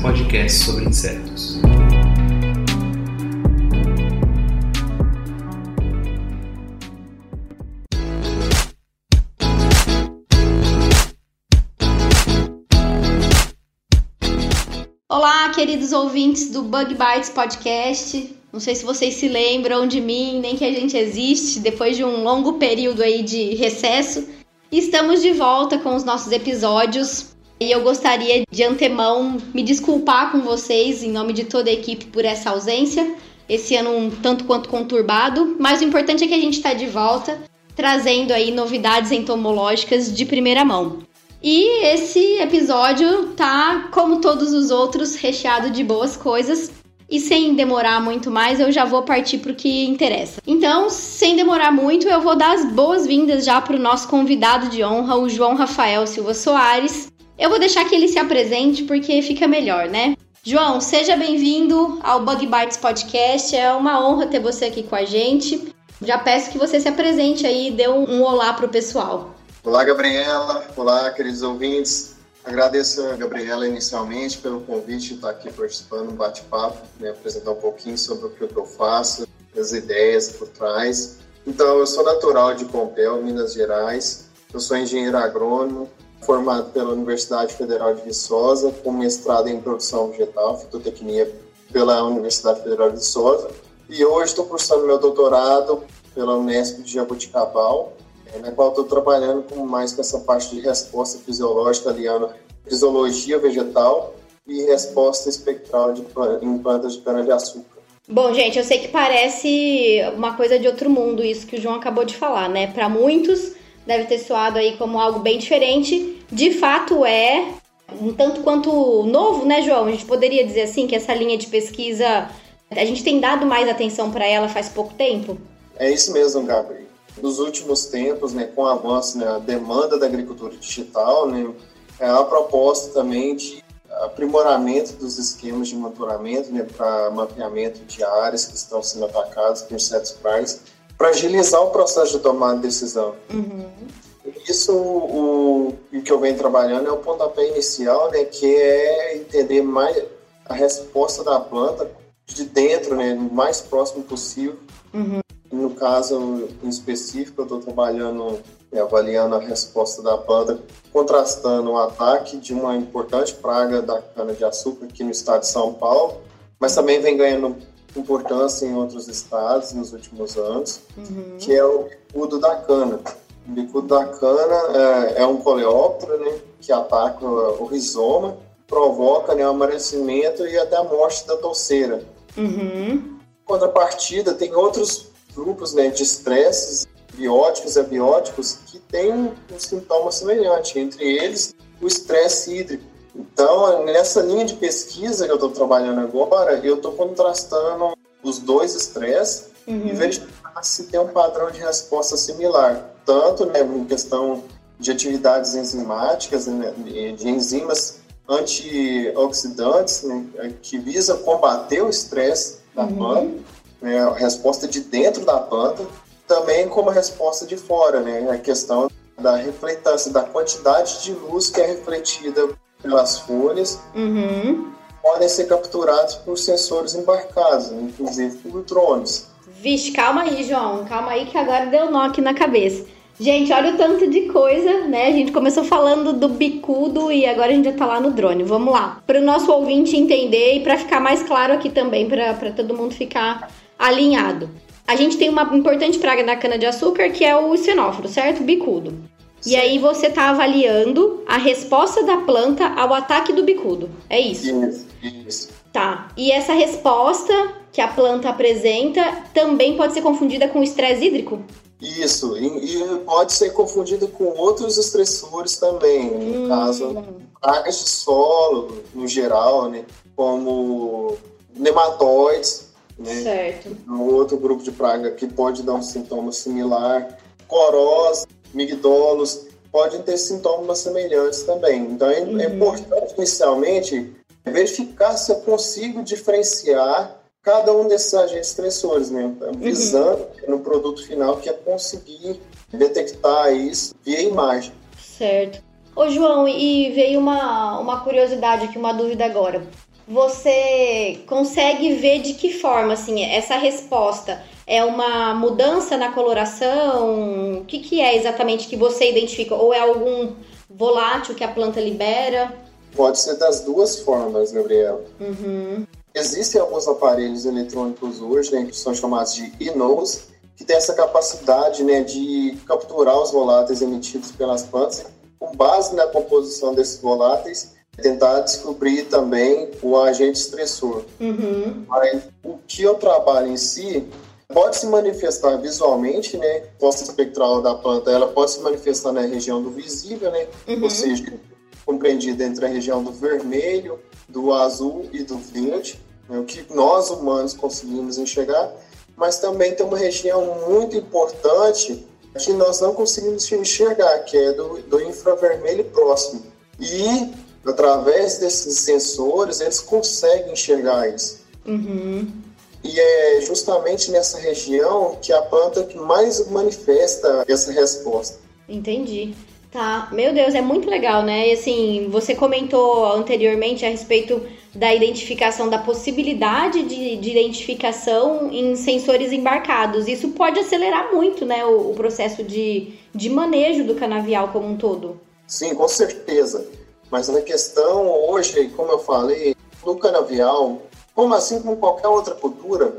podcast sobre insetos. Olá, queridos ouvintes do Bug Bites Podcast. Não sei se vocês se lembram de mim, nem que a gente existe depois de um longo período aí de recesso. Estamos de volta com os nossos episódios e eu gostaria de antemão me desculpar com vocês em nome de toda a equipe por essa ausência. Esse ano um tanto quanto conturbado, mas o importante é que a gente está de volta, trazendo aí novidades entomológicas de primeira mão. E esse episódio tá, como todos os outros, recheado de boas coisas. E sem demorar muito mais, eu já vou partir pro que interessa. Então, sem demorar muito, eu vou dar as boas-vindas já pro nosso convidado de honra, o João Rafael Silva Soares. Eu vou deixar que ele se apresente porque fica melhor, né? João, seja bem-vindo ao Bug Bites Podcast. É uma honra ter você aqui com a gente. Já peço que você se apresente aí e dê um, um olá pro pessoal. Olá, Gabriela. Olá, queridos ouvintes. Agradeço a Gabriela inicialmente pelo convite de estar aqui participando do bate-papo, né, apresentar um pouquinho sobre o que eu faço, as ideias por trás. Então, eu sou natural de Pompéu, Minas Gerais. Eu sou engenheiro agrônomo, formado pela Universidade Federal de Viçosa, com mestrado em produção vegetal, fitotecnia pela Universidade Federal de Viçosa. E hoje estou cursando meu doutorado pela Unesp de Jaboticabal, é, na qual estou trabalhando com mais com essa parte de resposta fisiológica aliando fisiologia vegetal e resposta espectral de, em plantas de cana-de-açúcar. Bom, gente, eu sei que parece uma coisa de outro mundo isso que o João acabou de falar, né? Para muitos deve ter soado aí como algo bem diferente. De fato é um tanto quanto novo, né, João? A gente poderia dizer assim que essa linha de pesquisa a gente tem dado mais atenção para ela faz pouco tempo? É isso mesmo, Gabriel. Nos últimos tempos, né, com o avanço, né, a demanda da agricultura digital, né, é a proposta também de aprimoramento dos esquemas de monitoramento né, para mapeamento de áreas que estão sendo atacadas por insetos pragas, para agilizar o processo de tomada de decisão. Uhum. Isso, o, o que eu venho trabalhando é o pontapé inicial, né, que é entender mais a resposta da planta de dentro, né, o mais próximo possível. Uhum. No caso em específico, eu estou trabalhando, né, avaliando a resposta da planta, contrastando o ataque de uma importante praga da cana-de-açúcar aqui no estado de São Paulo, mas também vem ganhando importância em outros estados nos últimos anos, Uhum. que é o bicudo da cana. O bicudo da cana é, é um coleóptero né, que ataca o rizoma, provoca né, o amarelecimento e até a morte da touceira. Uhum. contrapartida, tem outros grupos né, de estresses bióticos e abióticos que têm um sintoma semelhante, entre eles o estresse hídrico. Então, nessa linha de pesquisa que eu estou trabalhando agora, eu estou contrastando os dois estresses e Uhum. Se tem um padrão de resposta similar, tanto né, em questão de atividades enzimáticas, né, de enzimas antioxidantes, né, que visa combater o estresse da Uhum. planta, né, a resposta de dentro da planta, também como a resposta de fora, né, a questão da refletância, da quantidade de luz que é refletida pelas folhas, Uhum. podem ser capturados por sensores embarcados, né, inclusive por drones. Vixe, calma aí, João. Calma aí que agora deu nó aqui na cabeça. Gente, olha o tanto de coisa, né? A gente começou falando do bicudo e agora a gente já tá lá no drone. Vamos lá. Para o nosso ouvinte entender e para ficar mais claro aqui também, para todo mundo ficar alinhado. A gente tem uma importante praga da cana-de-açúcar que é o xenóforo, certo? Bicudo. E aí você tá avaliando a resposta da planta ao ataque do bicudo. É isso? Isso, isso. Tá. E essa resposta que a planta apresenta também pode ser confundida com o estresse hídrico? Isso, e, e pode ser confundido com outros estressores também, no Hum. caso, pragas de solo, no geral, né? Como nematóides, né? Certo. um outro grupo de praga que pode dar um sintoma similar. Corós, migdolos, podem ter sintomas semelhantes também. Então é, é Uhum. importante inicialmente verificar se eu consigo diferenciar cada um desses agentes estressores, né? Visando no produto final que é conseguir detectar isso via imagem. Certo. Ô, João, e veio uma, uma curiosidade aqui, uma dúvida agora. Você consegue ver de que forma, assim, essa resposta é uma mudança na coloração? O que, que é exatamente que você identifica? Ou é algum volátil que a planta libera? Pode ser das duas formas, Gabriela. Uhum. Existem alguns aparelhos eletrônicos hoje, né, que são chamados de e-nose, que tem essa capacidade né, de capturar os voláteis emitidos pelas plantas, com base na composição desses voláteis, tentar descobrir também o agente estressor. Uhum. Mas o que eu trabalho em si pode se manifestar visualmente, né? A Posta espectral da planta, ela pode se manifestar na região do visível, né? Uhum. Ou seja, compreendida entre a região do vermelho, do azul e do verde, né? o que nós humanos conseguimos enxergar, mas também tem uma região muito importante que nós não conseguimos enxergar, que é do, do infravermelho próximo. E através desses sensores, eles conseguem enxergar isso. Uhum. E é justamente nessa região que a planta que mais manifesta essa resposta. Entendi. Tá, meu Deus, é muito legal, né? E assim, você comentou anteriormente a respeito da identificação, da possibilidade de, de identificação em sensores embarcados. Isso pode acelerar muito, né, o, o processo de, de manejo do canavial como um todo. Sim, com certeza. Mas a questão hoje, como eu falei, no canavial, como assim como qualquer outra cultura,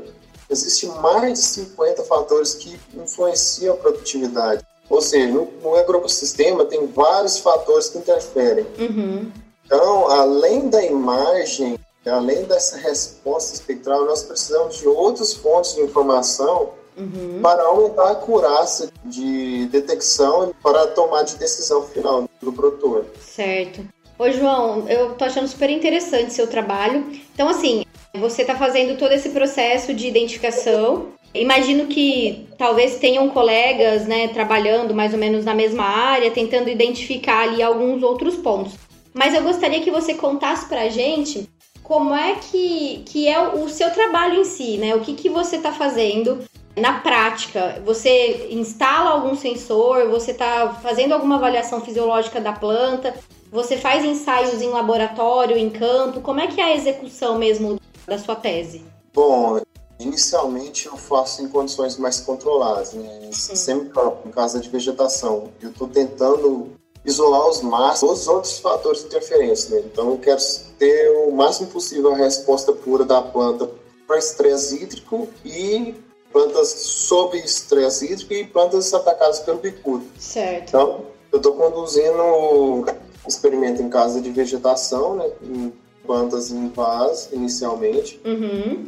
existe mais de 50 fatores que influenciam a produtividade. Ou seja, no, no agroecossistema tem vários fatores que interferem. Uhum. Então, além da imagem, além dessa resposta espectral, nós precisamos de outras fontes de informação Uhum. para aumentar a acurácia de detecção para a tomada de decisão final do produtor. Certo. Ô, João, eu tô achando super interessante seu trabalho. Então, assim, você tá fazendo todo esse processo de identificação. Imagino que talvez tenham colegas, né, trabalhando mais ou menos na mesma área, tentando identificar ali alguns outros pontos. Mas eu gostaria que você contasse pra gente como é que, que é o seu trabalho em si, né? O que, que você tá fazendo na prática, você instala algum sensor, você está fazendo alguma avaliação fisiológica da planta, você faz ensaios em laboratório, em campo, como é que é a execução mesmo da sua tese? Bom, inicialmente eu faço em condições mais controladas, né? sempre em casa de vegetação. Eu estou tentando isolar os máximos, os outros fatores de interferência. Né? Então eu quero ter o máximo possível a resposta pura da planta para estresse hídrico e plantas sob estresse hídrico e plantas atacadas pelo bicudo. Certo. Então, eu estou conduzindo experimento em casa de vegetação, né, em plantas em vaso, inicialmente, Uhum.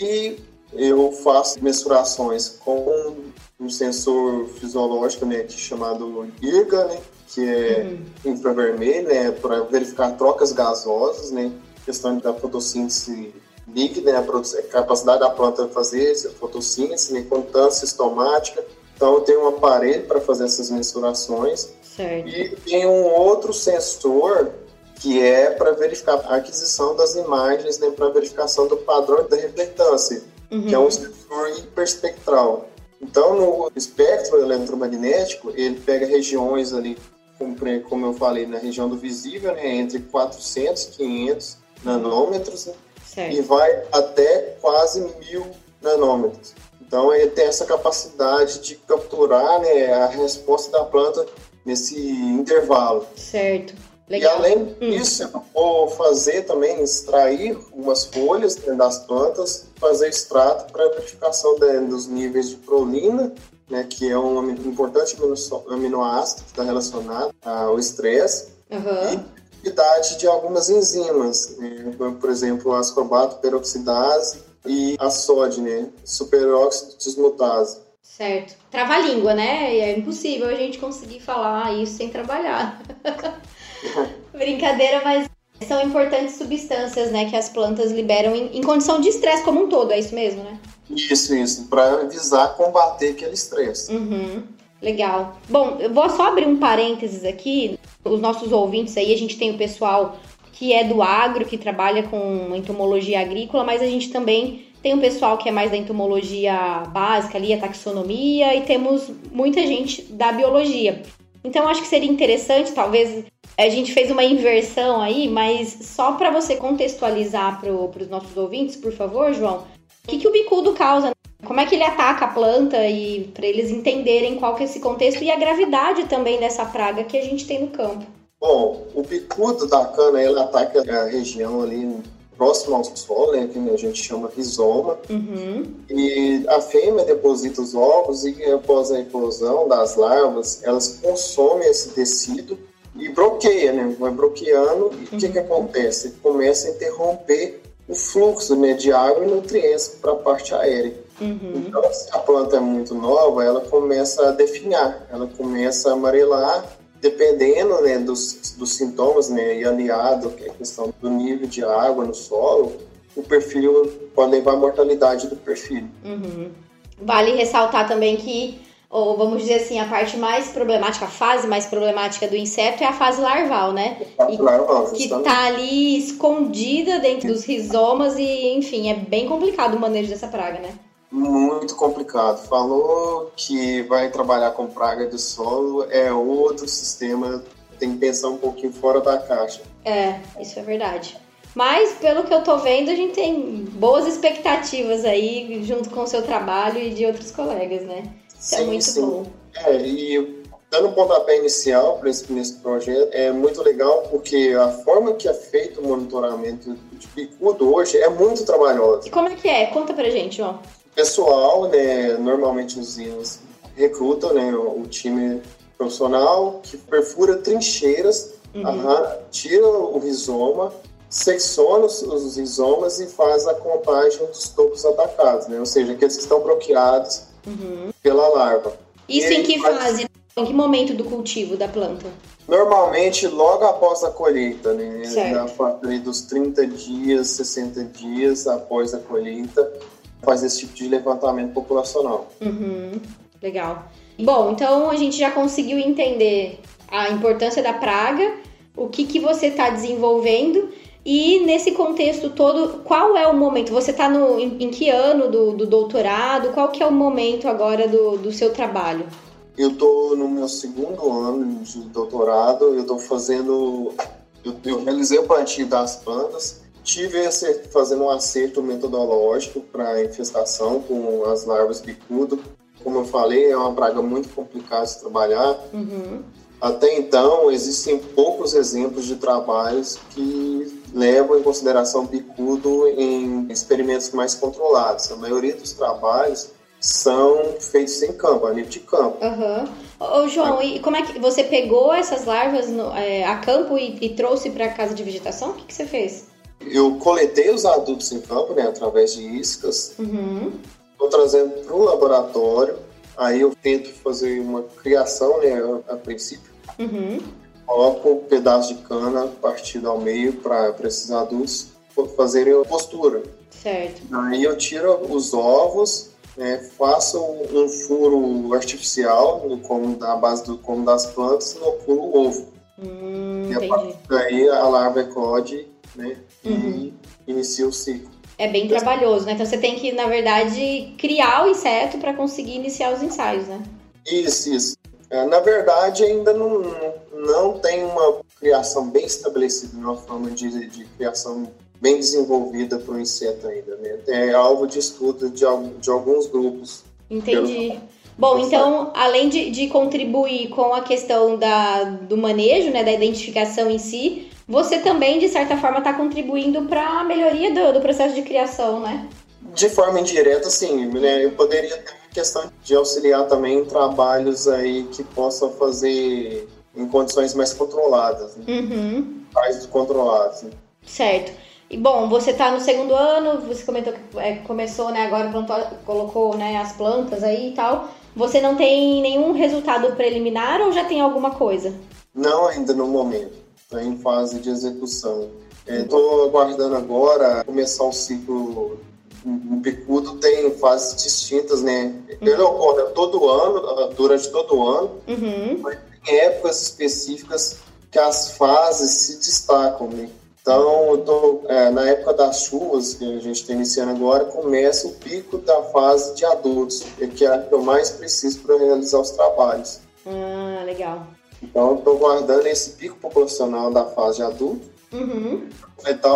e eu faço mensurações com um sensor fisiológico, né, é chamado IRGA, né, que é Uhum. infravermelho, né, para verificar trocas gasosas, né, questão da fotossíntese líquida, né, a capacidade da planta fazer fotossíntese, né, contância estomática. Então, eu tenho um aparelho para fazer essas mensurações. Certo. E tem um outro sensor que é para verificar a aquisição das imagens, né, para verificação do padrão da reflectância, que é um sensor hiperespectral. Então, no espectro eletromagnético, ele pega regiões ali, como, eu falei, na região do visível, né, entre 400 e 500 nanômetros, né, e vai até quase mil nanômetros. Então ele tem essa capacidade de capturar né, a resposta da planta nesse intervalo. Certo. E Legal. além disso, eu vou fazer também, extrair umas folhas né, das plantas, fazer extrato para verificação de- dos níveis de prolina, né, que é um importante aminoácido que está relacionado ao estresse, Aham. atividade de algumas enzimas, né? por exemplo, a ascorbato peroxidase e a SOD, né? superóxido dismutase. Certo. Trava-língua, né? É impossível a gente conseguir falar isso sem trabalhar. Brincadeira, mas são importantes substâncias, né, que as plantas liberam em, em condição de estresse como um todo, é isso mesmo, né? Isso, isso, para visar combater aquele estresse. Uhum. Legal. Bom, eu vou só abrir um parênteses aqui. Os nossos ouvintes aí, a gente tem o pessoal que é do agro, que trabalha com entomologia agrícola, mas a gente também tem um pessoal que é mais da entomologia básica ali, a taxonomia, e temos muita gente da biologia. Então, acho que seria interessante, talvez a gente fez uma inversão aí, mas só para você contextualizar para os nossos ouvintes, por favor, João, o que, que o bicudo causa? Como é que ele ataca a planta e para eles entenderem qual que é esse contexto e a gravidade também dessa praga que a gente tem no campo? Bom, o bicudo da cana ele ataca a região ali próximo ao solo, né, que a gente chama rizoma. Uhum. E a fêmea deposita os ovos e após a eclosão das larvas, elas consomem esse tecido e bloqueia, né? Vai bloqueando e o uhum. que, que acontece? Começa a interromper o fluxo né, de água e nutrientes para a parte aérea. Uhum. Então, se a planta é muito nova, ela começa a definhar, ela começa a amarelar, dependendo né, dos, dos sintomas, né, e aliado à questão do nível de água no solo, o perfil pode levar à mortalidade do perfil. Uhum. Vale ressaltar também que ou vamos dizer assim, a parte mais problemática, a fase mais problemática do inseto é a fase larval, né? E, larval, que está ali escondida dentro dos rizomas e, enfim, é bem complicado o manejo dessa praga, né? Muito complicado. Falou que vai trabalhar com praga de solo, é outro sistema, tem que pensar um pouquinho fora da caixa. É, isso é verdade. Mas, pelo que eu tô vendo, a gente tem boas expectativas aí, junto com o seu trabalho e de outros colegas, né? Isso é sim, é muito sim. bom. É, e dando um pontapé inicial para esse, nesse projeto, é muito legal porque a forma que é feito o monitoramento de bicudo hoje é muito trabalhosa. E como é que é? Conta pra gente, ó. O pessoal, né, normalmente os usinas recrutam né, o time profissional que perfura trincheiras, uhum. tira o rizoma, secciona os, os rizomas e faz a contagem dos topos atacados, né? ou seja, aqueles que estão bloqueados uhum. pela larva. Isso em que faz... fase? Em que momento do cultivo da planta? Normalmente logo após a colheita, né? Fase dos 30 dias, 60 dias após a colheita, faz esse tipo de levantamento populacional. Uhum. Legal. Bom, então a gente já conseguiu entender a importância da praga, o que, que você está desenvolvendo e nesse contexto todo, qual é o momento? Você está em, em, que ano do, do, doutorado? Qual que é o momento agora do, do seu trabalho? Eu estou no meu segundo ano de doutorado. Eu estou fazendo... Eu, eu, realizei o plantio das plantas. Tive esse, fazendo um acerto metodológico para infestação com as larvas bicudo. Como eu falei, é uma praga muito complicada de trabalhar. Uhum. Até então, existem poucos exemplos de trabalhos que levam em consideração bicudo em experimentos mais controlados. A maioria dos trabalhos são feitos em campo, a nível de campo. Uhum. Ô, João, e como é que você pegou essas larvas no, é, a campo e, e trouxe para a casa de vegetação? O que, que, você fez? Eu coletei os adultos em campo, né, através de iscas. Uhum. Estou trazendo para o laboratório. Aí eu tento fazer uma criação, né, a, a princípio. Uhum coloco um pedaço de cana partido ao meio para esses adultos fazerem a postura. Certo. Aí eu tiro os ovos, né, faço um furo artificial no como da base do como das plantas, inoculo o ovo. Hum, e a partir daí a larva eclode, né, uhum. e inicia o ciclo. É bem trabalhoso, né? Então você tem que, na verdade, criar o inseto para conseguir iniciar os ensaios, né? Isso, isso. É, na verdade, ainda não, não tem uma criação bem estabelecida, uma forma de, de criação bem desenvolvida para o inseto ainda. Né? É alvo de estudo de, de alguns grupos. Entendi. Bom, então, além de, de, contribuir com a questão da, do manejo, né, da identificação em si, você também, de certa forma, está contribuindo para a melhoria do, do, processo de criação, né? De forma indireta, sim. Né? Eu poderia ter questão de auxiliar também em trabalhos aí que possam fazer em condições mais controladas, né? Uhum. Mais controladas. Né? Certo. E bom, você está no segundo ano, você comentou que é, começou, né, agora plantou, colocou né, as plantas aí e tal. Você não tem nenhum resultado preliminar ou já tem alguma coisa? Não, ainda no momento. Está em fase de execução. Estou é, aguardando agora começar o ciclo. O bicudo tem fases distintas, né? Ele uhum. ocorre todo ano, durante todo o ano, uhum. mas tem épocas específicas que as fases se destacam, né? Então, eu tô, é, na época das chuvas, que a gente está iniciando agora, começa o pico da fase de adultos, que é a que eu mais preciso para realizar os trabalhos. Ah, legal. Então, estou guardando esse pico populacional da fase de adulto, uhum.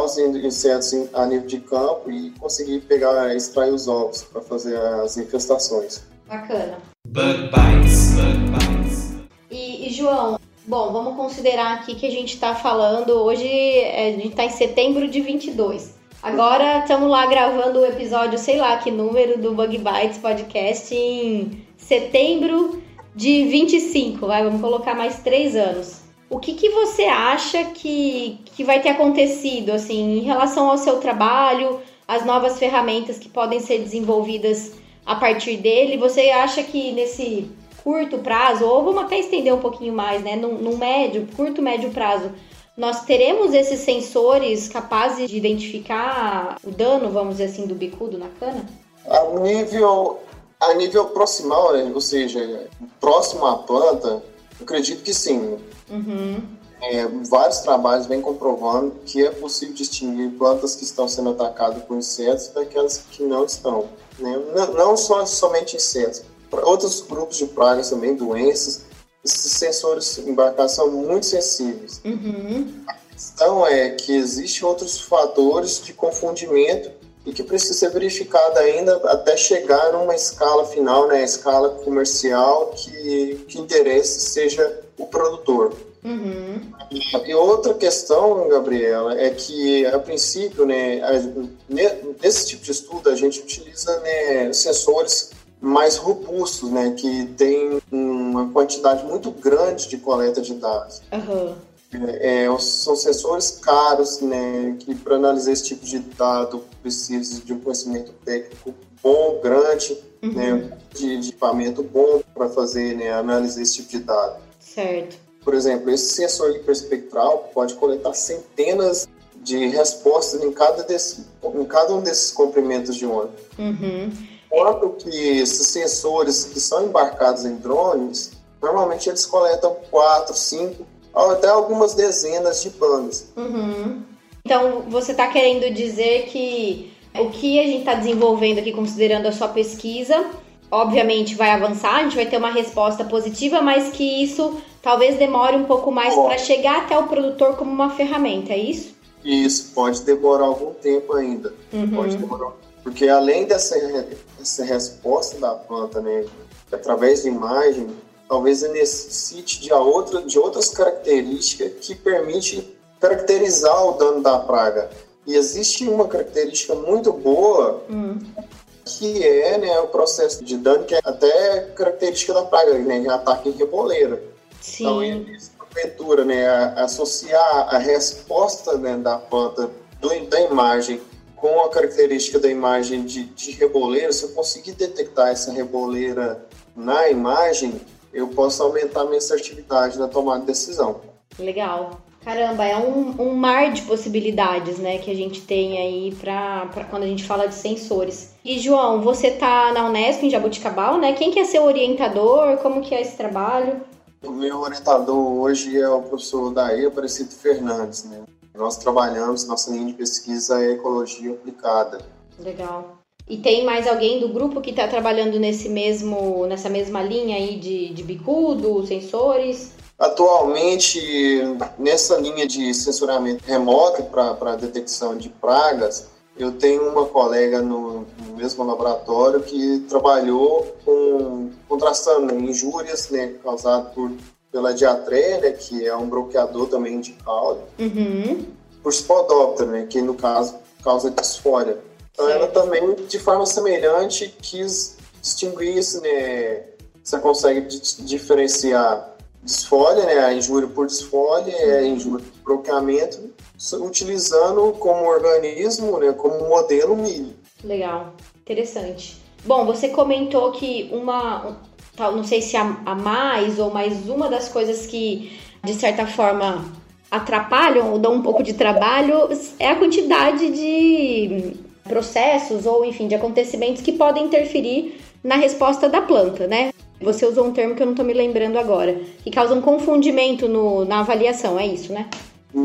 os insetos a nível de campo e conseguir pegar, extrair os ovos para fazer as infestações. Bacana. Bug bites, bug bites. E, e João, Bom, vamos considerar aqui que a gente está falando hoje, é, a gente está em setembro de 22. Agora estamos lá gravando o episódio, sei lá que número do Bug Bites Podcast em setembro de 25, vai, vamos colocar mais três anos. O que, que você acha que, que vai ter acontecido, assim, em relação ao seu trabalho, as novas ferramentas que podem ser desenvolvidas a partir dele? Você acha que nesse curto prazo, ou vamos até estender um pouquinho mais, né? Num médio, curto, médio prazo, nós teremos esses sensores capazes de identificar o dano, vamos dizer assim, do bicudo na cana? A nível, a nível proximal, né? ou seja, próximo à planta, eu acredito que sim. Uhum. É, vários trabalhos vêm comprovando que é possível distinguir plantas que estão sendo atacadas por insetos daquelas que não estão. Né? Não, não só somente insetos, outros grupos de pragas também, doenças, esses sensores embarcados são muito sensíveis. Uhum. A questão é que existem outros fatores de confundimento e que precisa ser verificado ainda até chegar numa escala final, né, escala comercial que, que interesse seja o produtor. Uhum. E outra questão, Gabriela, é que a princípio, né, nesse tipo de estudo a gente utiliza né, sensores mais robustos, né, que tem uma quantidade muito grande de coleta de dados. Uhum. É, são sensores caros, né, que para analisar esse tipo de dado precisa de um conhecimento técnico bom, grande, uhum. né, de, de, equipamento bom para fazer, né, analisar esse tipo de dado. Certo. Por exemplo, esse sensor hiperespectral pode coletar centenas de respostas em cada, desse, em cada um desses comprimentos de onda. Uhum. Enquanto que esses sensores que são embarcados em drones, normalmente eles coletam quatro, cinco, até algumas dezenas de bandas. Uhum. Então, você está querendo dizer que o que a gente está desenvolvendo aqui, considerando a sua pesquisa, obviamente vai avançar, a gente vai ter uma resposta positiva, mas que isso talvez demore um pouco mais para chegar até o produtor como uma ferramenta, é isso? Isso, pode demorar algum tempo ainda. Uhum. Pode demorar porque além dessa, dessa resposta da planta, né, através de imagem, talvez necessite de, outra, de outras características que permite caracterizar o dano da praga. E existe uma característica muito boa hum. que é né, o processo de dano, que é até característica da praga, né, ataque em reboleira. Sim. Então, porventura, né, associar a resposta né, da planta do, da imagem com a característica da imagem de, de reboleira, se eu conseguir detectar essa reboleira na imagem, eu posso aumentar minha assertividade na tomada de decisão. Legal. Caramba, é um, um mar de possibilidades, né, que a gente tem aí para quando a gente fala de sensores. E João, você tá na Unesp em Jabuticabal, né? Quem que é seu orientador? Como que é esse trabalho? O meu orientador hoje é o professor Daí Aparecido Fernandes, né? Nós trabalhamos, nossa linha de pesquisa é ecologia aplicada. Legal. E tem mais alguém do grupo que está trabalhando nesse mesmo, nessa mesma linha aí de, de bicudo, sensores? Atualmente, nessa linha de sensoramento remoto para detecção de pragas, eu tenho uma colega no, no, mesmo laboratório que trabalhou com contrastando injúrias né, causadas por pela diatreia, né, que é um bloqueador também de caule, uhum. por spodoptera, né, que no caso causa disfória. Então ela também, de forma semelhante, quis distinguir se né, você consegue diferenciar desfolha, né, a injúria por desfolha, é a injúria por broqueamento, utilizando como organismo, né, como modelo milho. Legal, interessante. Bom, você comentou que uma, não sei se a, a mais ou mais uma das coisas que de certa forma atrapalham ou dão um pouco de trabalho é a quantidade de processos ou enfim de acontecimentos que podem interferir na resposta da planta, né? Você usou um termo que eu não estou me lembrando agora, que causa um confundimento no, na avaliação, é isso, né?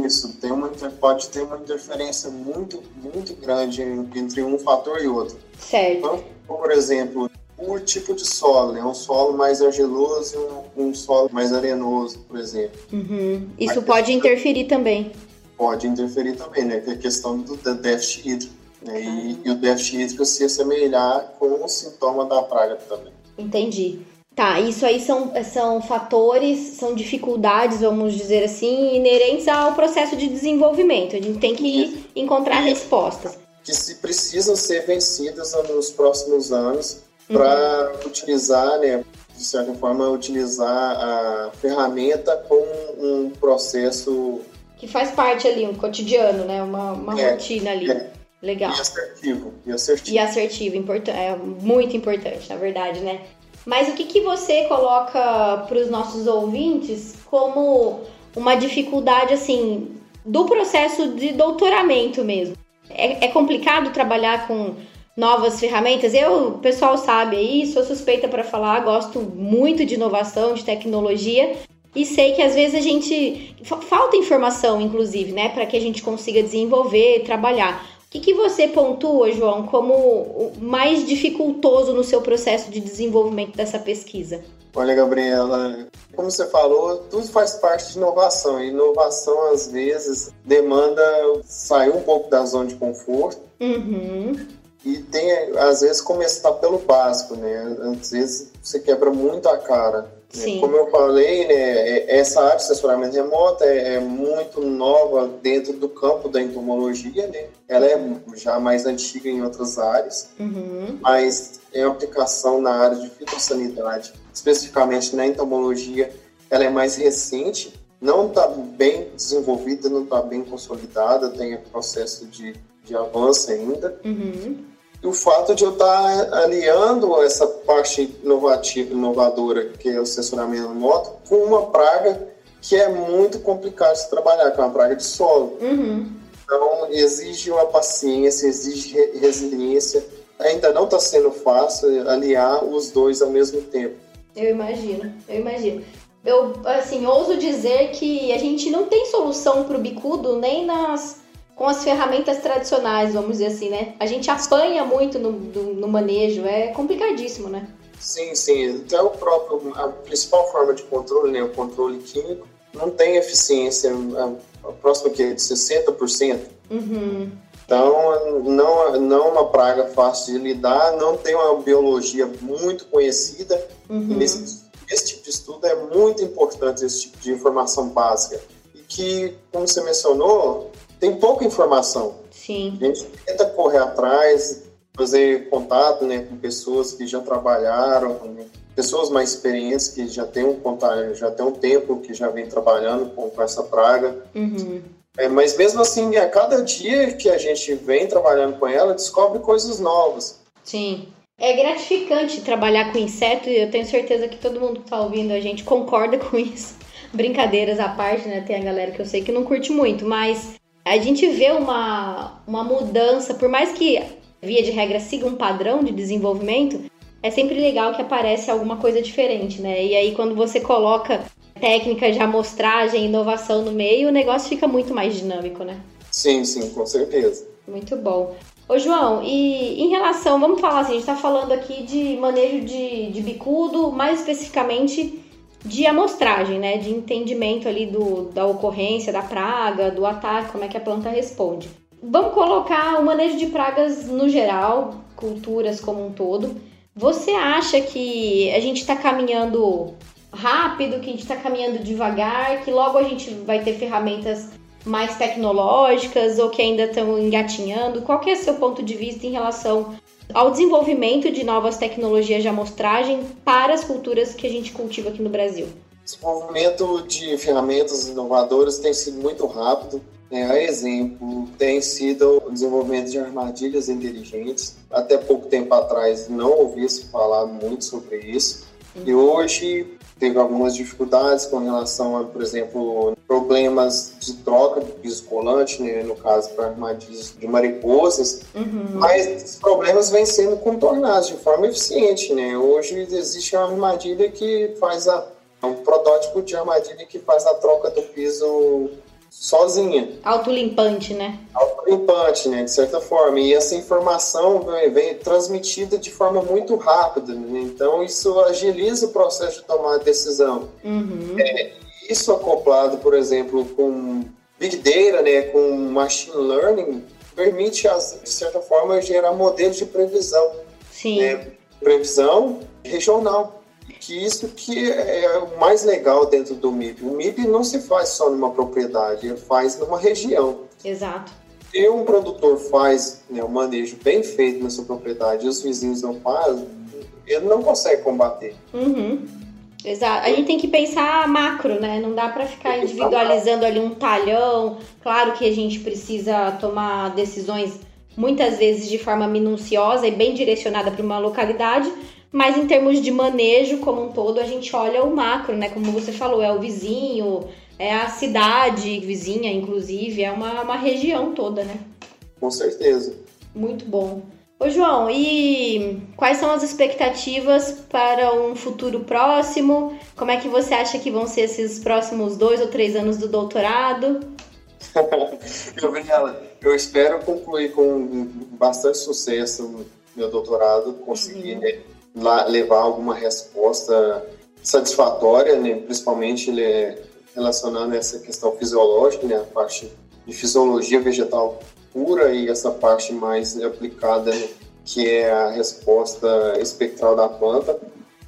Isso, tem uma, pode ter uma interferência muito, muito grande entre um fator e outro. Certo. Então, por exemplo, o tipo de solo, né? Um solo mais argiloso e um, um solo mais arenoso, por exemplo. Uhum. Isso Mas, pode interferir também. Pode interferir também, né? Que é a questão do déficit hídrico. Né? E, e, o déficit hídrico se assemelhar com o sintoma da praga também. Entendi. Tá, isso aí são, são fatores, são dificuldades, vamos dizer assim, inerentes ao processo de desenvolvimento. A gente tem que isso. encontrar isso. respostas. Que se precisam ser vencidas nos próximos anos para uhum. utilizar, né, de certa forma, utilizar a ferramenta como um processo que faz parte ali, um cotidiano, né, uma, uma é, rotina ali. É. Legal. E assertivo. E assertivo. E assertivo, é muito importante, na verdade, né? Mas o que, que você coloca para os nossos ouvintes como uma dificuldade, assim, do processo de doutoramento mesmo? É, é complicado trabalhar com novas ferramentas. Eu, o pessoal sabe aí, sou suspeita para falar, gosto muito de inovação, de tecnologia. E sei que às vezes a gente falta informação, inclusive, né, para que a gente consiga desenvolver, trabalhar. O que, que você pontua, João, como o mais dificultoso no seu processo de desenvolvimento dessa pesquisa? Olha, Gabriela, como você falou, tudo faz parte de inovação. E inovação, às vezes, demanda sair um pouco da zona de conforto. Uhum e tem, às vezes, começar pelo básico, né? Às vezes você quebra muito a cara. Né? Como eu falei, né, é, essa área de assessoramento remoto é, é, muito nova dentro do campo da entomologia, né? Ela é já mais antiga em outras áreas, uhum. mas em aplicação na área de fitossanidade, especificamente na entomologia, ela é mais recente, não está bem desenvolvida, não está bem consolidada, tem processo de, de avanço ainda. Uhum. E o fato de eu estar tá aliando essa parte inovativa, inovadora, que é o censuramento remoto, com uma praga que é muito complicado de trabalhar, que é uma praga de solo. Uhum. Então, exige uma paciência, exige resiliência. Ainda não está sendo fácil aliar os dois ao mesmo tempo. Eu imagino, eu imagino. Eu, assim, ouso dizer que a gente não tem solução para o bicudo nem nas com as ferramentas tradicionais, vamos dizer assim, né? A gente apanha muito no, no manejo, é complicadíssimo, né? Sim, sim. Até o próprio, a principal forma de controle, né, o controle químico, não tem eficiência, a, a próxima que é de 60%. Uhum. Então, não, não é uma praga fácil de lidar, não tem uma biologia muito conhecida. Uhum. Nesse, esse tipo de estudo é muito importante, esse tipo de informação básica. E que, como você mencionou, tem pouca informação. Sim. A gente tenta correr atrás, fazer contato né, com pessoas que já trabalharam, né, pessoas mais experientes que já têm um contato, já tem um tempo que já vem trabalhando com, com essa praga. Uhum. É, mas mesmo assim, a cada dia que a gente vem trabalhando com ela, descobre coisas novas. Sim. É gratificante trabalhar com inseto e eu tenho certeza que todo mundo que está ouvindo a gente concorda com isso. Brincadeiras à parte, né? Tem a galera que eu sei que não curte muito, mas a gente vê uma, uma mudança, por mais que via de regra siga um padrão de desenvolvimento, é sempre legal que aparece alguma coisa diferente, né? E aí quando você coloca técnica de amostragem, inovação no meio, o negócio fica muito mais dinâmico, né? Sim, sim, com certeza. Muito bom. Ô João, e em relação, vamos falar assim, a gente tá falando aqui de manejo de, de bicudo, mais especificamente de amostragem, né? De entendimento ali do, da ocorrência, da praga, do ataque, como é que a planta responde. Vamos colocar o manejo de pragas no geral, culturas como um todo. Você acha que a gente está caminhando rápido, que a gente está caminhando devagar, que logo a gente vai ter ferramentas mais tecnológicas ou que ainda estão engatinhando? Qual que é o seu ponto de vista em relação ao desenvolvimento de novas tecnologias de amostragem para as culturas que a gente cultiva aqui no Brasil? desenvolvimento de ferramentas inovadoras tem sido muito rápido. É, a exemplo, tem sido o desenvolvimento de armadilhas inteligentes. Até pouco tempo atrás não ouvia se falar muito sobre isso. E hoje teve algumas dificuldades com relação a, por exemplo, problemas de troca de piso colante, né, no caso para armadilhas de mariposas, uhum. mas esses problemas vêm sendo contornados de forma eficiente. Né? Hoje existe uma armadilha que faz a um protótipo de armadilha que faz a troca do piso sozinha. Autolimpante, né? Autolimpante, né? De certa forma. E essa informação vem, vem transmitida de forma muito rápida. Né? Então, isso agiliza o processo de tomar decisão. Uhum. É, isso acoplado, por exemplo, com Big Data, né? com Machine Learning, permite, de certa forma, gerar modelos de previsão. Sim. Né? Previsão regional que isso que é o mais legal dentro do MIP. O MIP não se faz só numa propriedade, ele faz numa região. Exato. Se um produtor faz né, um manejo bem feito na sua propriedade e os vizinhos não fazem, ele não consegue combater. Uhum. Exato. A gente tem que pensar macro, né? Não dá para ficar individualizando ali um talhão. Claro que a gente precisa tomar decisões muitas vezes de forma minuciosa e bem direcionada para uma localidade, mas em termos de manejo como um todo, a gente olha o macro, né? Como você falou, é o vizinho, é a cidade vizinha, inclusive, é uma, uma região toda, né? Com certeza. Muito bom. Ô João, e quais são as expectativas para um futuro próximo? Como é que você acha que vão ser esses próximos dois ou três anos do doutorado? Gabriela, eu espero concluir com bastante sucesso meu doutorado, conseguir uhum. Levar alguma resposta satisfatória, né? principalmente né, relacionando essa questão fisiológica, né? a parte de fisiologia vegetal pura e essa parte mais aplicada, né? que é a resposta espectral da planta,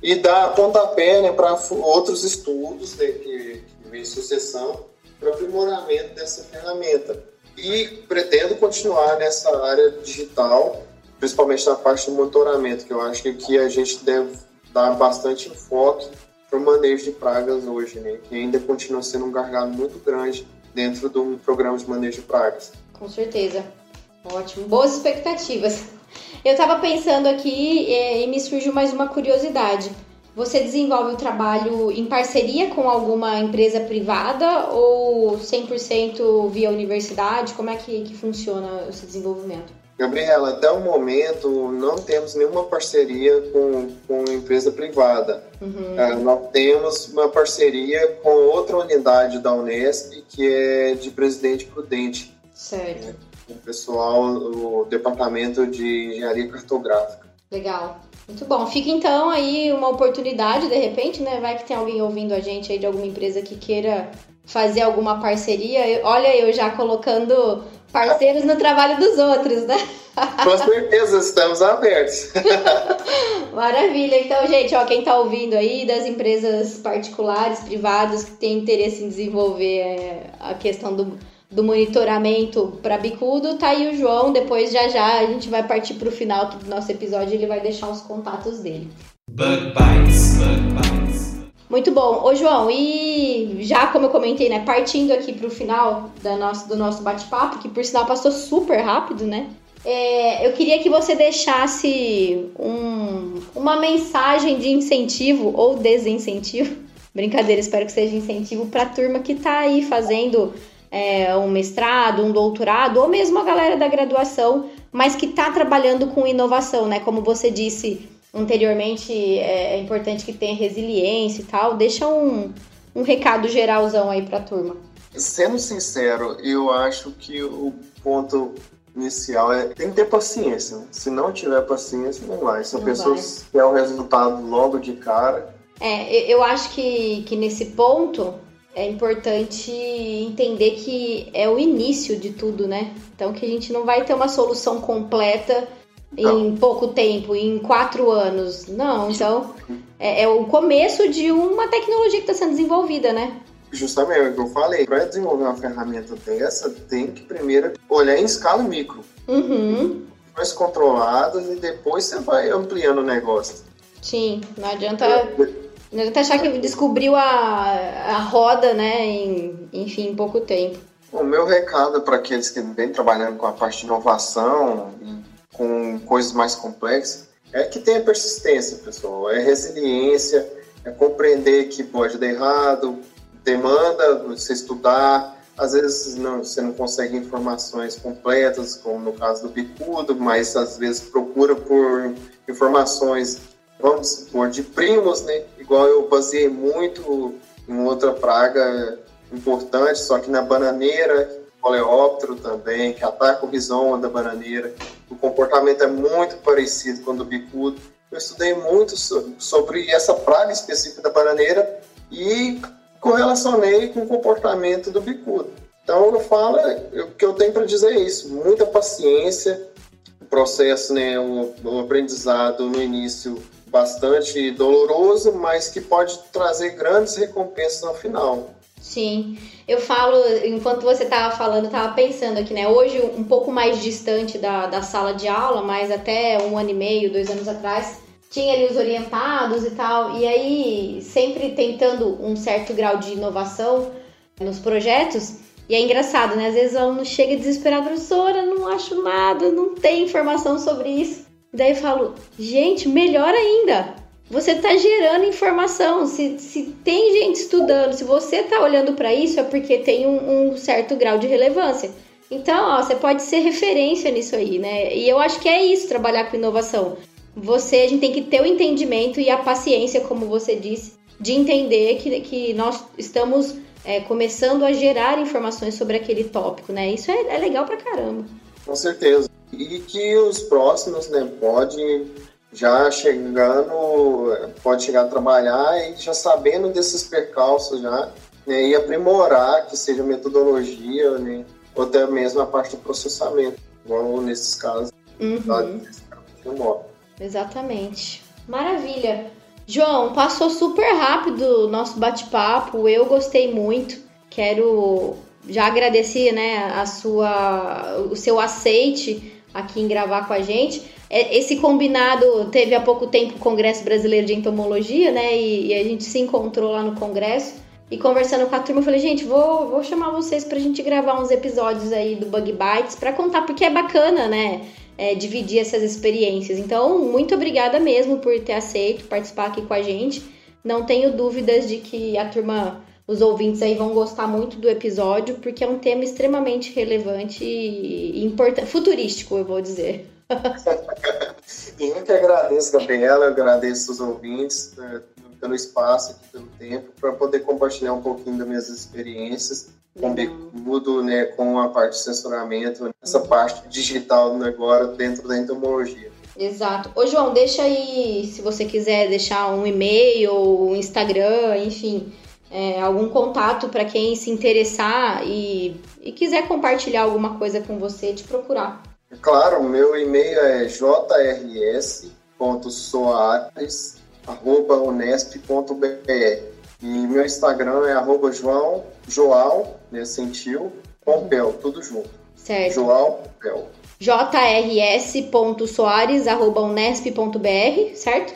e dar pontapé né, para outros estudos né, que, que vem em sucessão para aprimoramento dessa ferramenta. E pretendo continuar nessa área digital principalmente na parte do monitoramento, que eu acho que a gente deve dar bastante enfoque para o manejo de pragas hoje, né? que ainda continua sendo um gargalo muito grande dentro do programa de manejo de pragas. Com certeza. Ótimo. Boas expectativas. Eu estava pensando aqui e me surgiu mais uma curiosidade. Você desenvolve o trabalho em parceria com alguma empresa privada ou 100% via universidade? Como é que, que funciona esse desenvolvimento? Gabriela, até o momento não temos nenhuma parceria com, com empresa privada. Uhum. É, nós temos uma parceria com outra unidade da Unesp, que é de Presidente Prudente. Certo. Né? O pessoal, o Departamento de Engenharia Cartográfica. Legal. Muito bom. Fica então aí uma oportunidade, de repente, né? Vai que tem alguém ouvindo a gente aí de alguma empresa que queira fazer alguma parceria. Olha, eu já colocando parceiros no trabalho dos outros, né? Com certeza, estamos abertos. Maravilha. Então, gente, ó, quem tá ouvindo aí das empresas particulares, privadas que tem interesse em desenvolver é, a questão do, do monitoramento para bicudo, tá aí o João. Depois, já já, a gente vai partir para o final do nosso episódio, ele vai deixar os contatos dele. Bug Bites, Bug Bites. Muito bom. Ô, João, e já como eu comentei, né, partindo aqui para o final da nosso, do nosso bate-papo, que por sinal passou super rápido, né? É, eu queria que você deixasse um, uma mensagem de incentivo ou desincentivo. Brincadeira, espero que seja incentivo para a turma que está aí fazendo é, um mestrado, um doutorado, ou mesmo a galera da graduação, mas que está trabalhando com inovação, né? Como você disse, anteriormente é, é importante que tenha resiliência e tal. Deixa um, um recado geralzão aí para a turma. Sendo sincero, eu acho que o ponto inicial é tem que ter paciência. Se não tiver paciência, não vai. Se a não pessoa vai. quer o resultado logo de cara. É, eu acho que, que nesse ponto é importante entender que é o início de tudo, né? Então que a gente não vai ter uma solução completa em pouco tempo, em quatro anos. Não, então é, é o começo de uma tecnologia que está sendo desenvolvida, né? Justamente, é o que eu falei. Para desenvolver uma ferramenta dessa, tem que primeiro olhar em escala micro. Uhum. Mais controladas e depois você vai ampliando o negócio. Sim, não adianta. Não adianta achar que descobriu a, a roda, né, em, enfim, em pouco tempo. O meu recado para aqueles que vêm trabalhando com a parte de inovação e com coisas mais complexas é que tenha persistência, pessoal. É resiliência, é compreender que pode dar errado, demanda você estudar. Às vezes não, você não consegue informações completas, como no caso do bicudo, mas às vezes procura por informações, vamos supor, de primos, né? Igual eu baseei muito em outra praga importante, só que na bananeira, coleóptero também, que ataca o rizoma da bananeira. O comportamento é muito parecido com o do bicudo. Eu estudei muito sobre essa praga específica da bananeira e correlacionei com o comportamento do bicudo. Então eu falo, o que eu tenho para dizer é isso, muita paciência, o processo, né, o, o aprendizado no início bastante doloroso, mas que pode trazer grandes recompensas no final. Sim, eu falo, enquanto você estava falando, estava pensando aqui, né? Hoje, um pouco mais distante da, da sala de aula, mas até um ano e meio, dois anos atrás, tinha ali os orientados e tal, e aí sempre tentando um certo grau de inovação nos projetos. E é engraçado, né? Às vezes o aluno chega desesperado, professora, não acho nada, não tem informação sobre isso. Daí eu falo, gente, melhor ainda. Você está gerando informação. Se, se tem gente estudando, se você está olhando para isso, é porque tem um, um, certo grau de relevância. Então, ó, você pode ser referência nisso aí, né? E eu acho que é isso trabalhar com inovação. Você, a gente tem que ter o entendimento e a paciência, como você disse, de entender que, que nós estamos é, começando a gerar informações sobre aquele tópico, né? Isso é, é legal pra caramba. Com certeza. E que os próximos, né, podem já chegando, pode chegar a trabalhar e já sabendo desses percalços já, né, e aprimorar, que seja metodologia, né, ou até mesmo a parte do processamento, igual nesses casos, uhum. tá, Exatamente. Maravilha. João, passou super rápido o nosso bate-papo, eu gostei muito. Quero já agradecer, né, a sua, o seu aceite aqui em gravar com a gente. É, esse combinado teve há pouco tempo o Congresso Brasileiro de Entomologia, né? E, e, a gente se encontrou lá no Congresso. E conversando com a turma, eu falei, gente, vou, vou chamar vocês pra gente gravar uns episódios aí do Bug Bites pra contar, porque é bacana, né? É, dividir essas experiências. Então, muito obrigada mesmo por ter aceito participar aqui com a gente. Não tenho dúvidas de que a turma, os ouvintes aí vão gostar muito do episódio, porque é um tema extremamente relevante e importante, futurístico, eu vou dizer. E eu que agradeço, Gabriela, eu agradeço os ouvintes né, pelo espaço pelo tempo, para poder compartilhar um pouquinho das minhas experiências com Bicudo, né, com a parte de censuramento, essa parte digital agora dentro da entomologia. Exato. Ô, João, deixa aí, se você quiser deixar um e-mail, um Instagram, enfim, é, algum contato para quem se interessar e, e quiser compartilhar alguma coisa com você, te procurar. Claro, o meu e-mail é jrs.soares.unesp.br e meu Instagram é arroba joão, joal, né, sentiu, Pompeu, tudo junto. Certo. João Pompeu. jrs.soares.unesp.br, certo?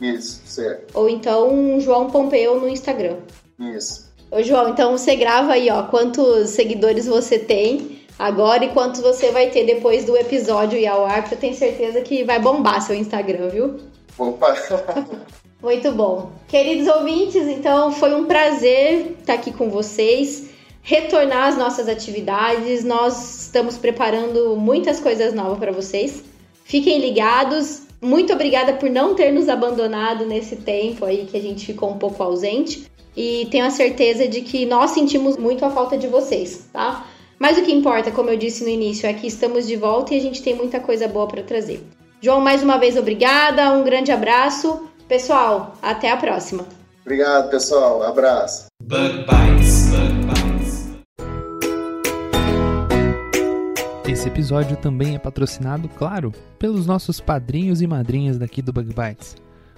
Isso, certo. Ou então João Pompeu no Instagram. Isso. Ô, João, então você grava aí, ó, quantos seguidores você tem agora e quantos você vai ter depois do episódio e ao ar, porque eu tenho certeza que vai bombar seu Instagram, viu? Opa! Muito bom. Queridos ouvintes, então foi um prazer estar aqui com vocês, retornar às nossas atividades. Nós estamos preparando muitas coisas novas para vocês. Fiquem ligados. Muito obrigada por não ter nos abandonado nesse tempo aí que a gente ficou um pouco ausente. E tenho a certeza de que nós sentimos muito a falta de vocês, tá? Mas o que importa, como eu disse no início, é que estamos de volta e a gente tem muita coisa boa para trazer. João, mais uma vez, obrigada, um grande abraço. Pessoal, até a próxima. Obrigado, pessoal. Abraço. Bug Bites. Bug Bites. Esse episódio também é patrocinado, claro, pelos nossos padrinhos e madrinhas daqui do Bug Bites.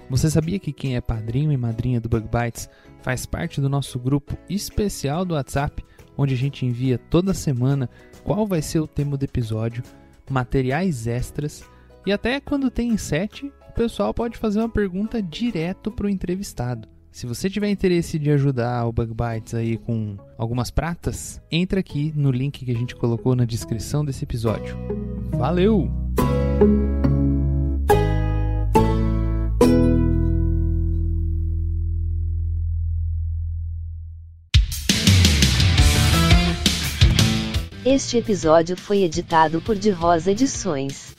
Você sabia que quem é padrinho e madrinha do Bug Bites faz parte do nosso grupo especial do WhatsApp onde a gente envia toda semana qual vai ser o tema do episódio, materiais extras e até quando tem sete, o pessoal pode fazer uma pergunta direto para o entrevistado. Se você tiver interesse de ajudar o Bug Bites aí com algumas pratas, entra aqui no link que a gente colocou na descrição desse episódio. Valeu! Este episódio foi editado por De Rosa Edições.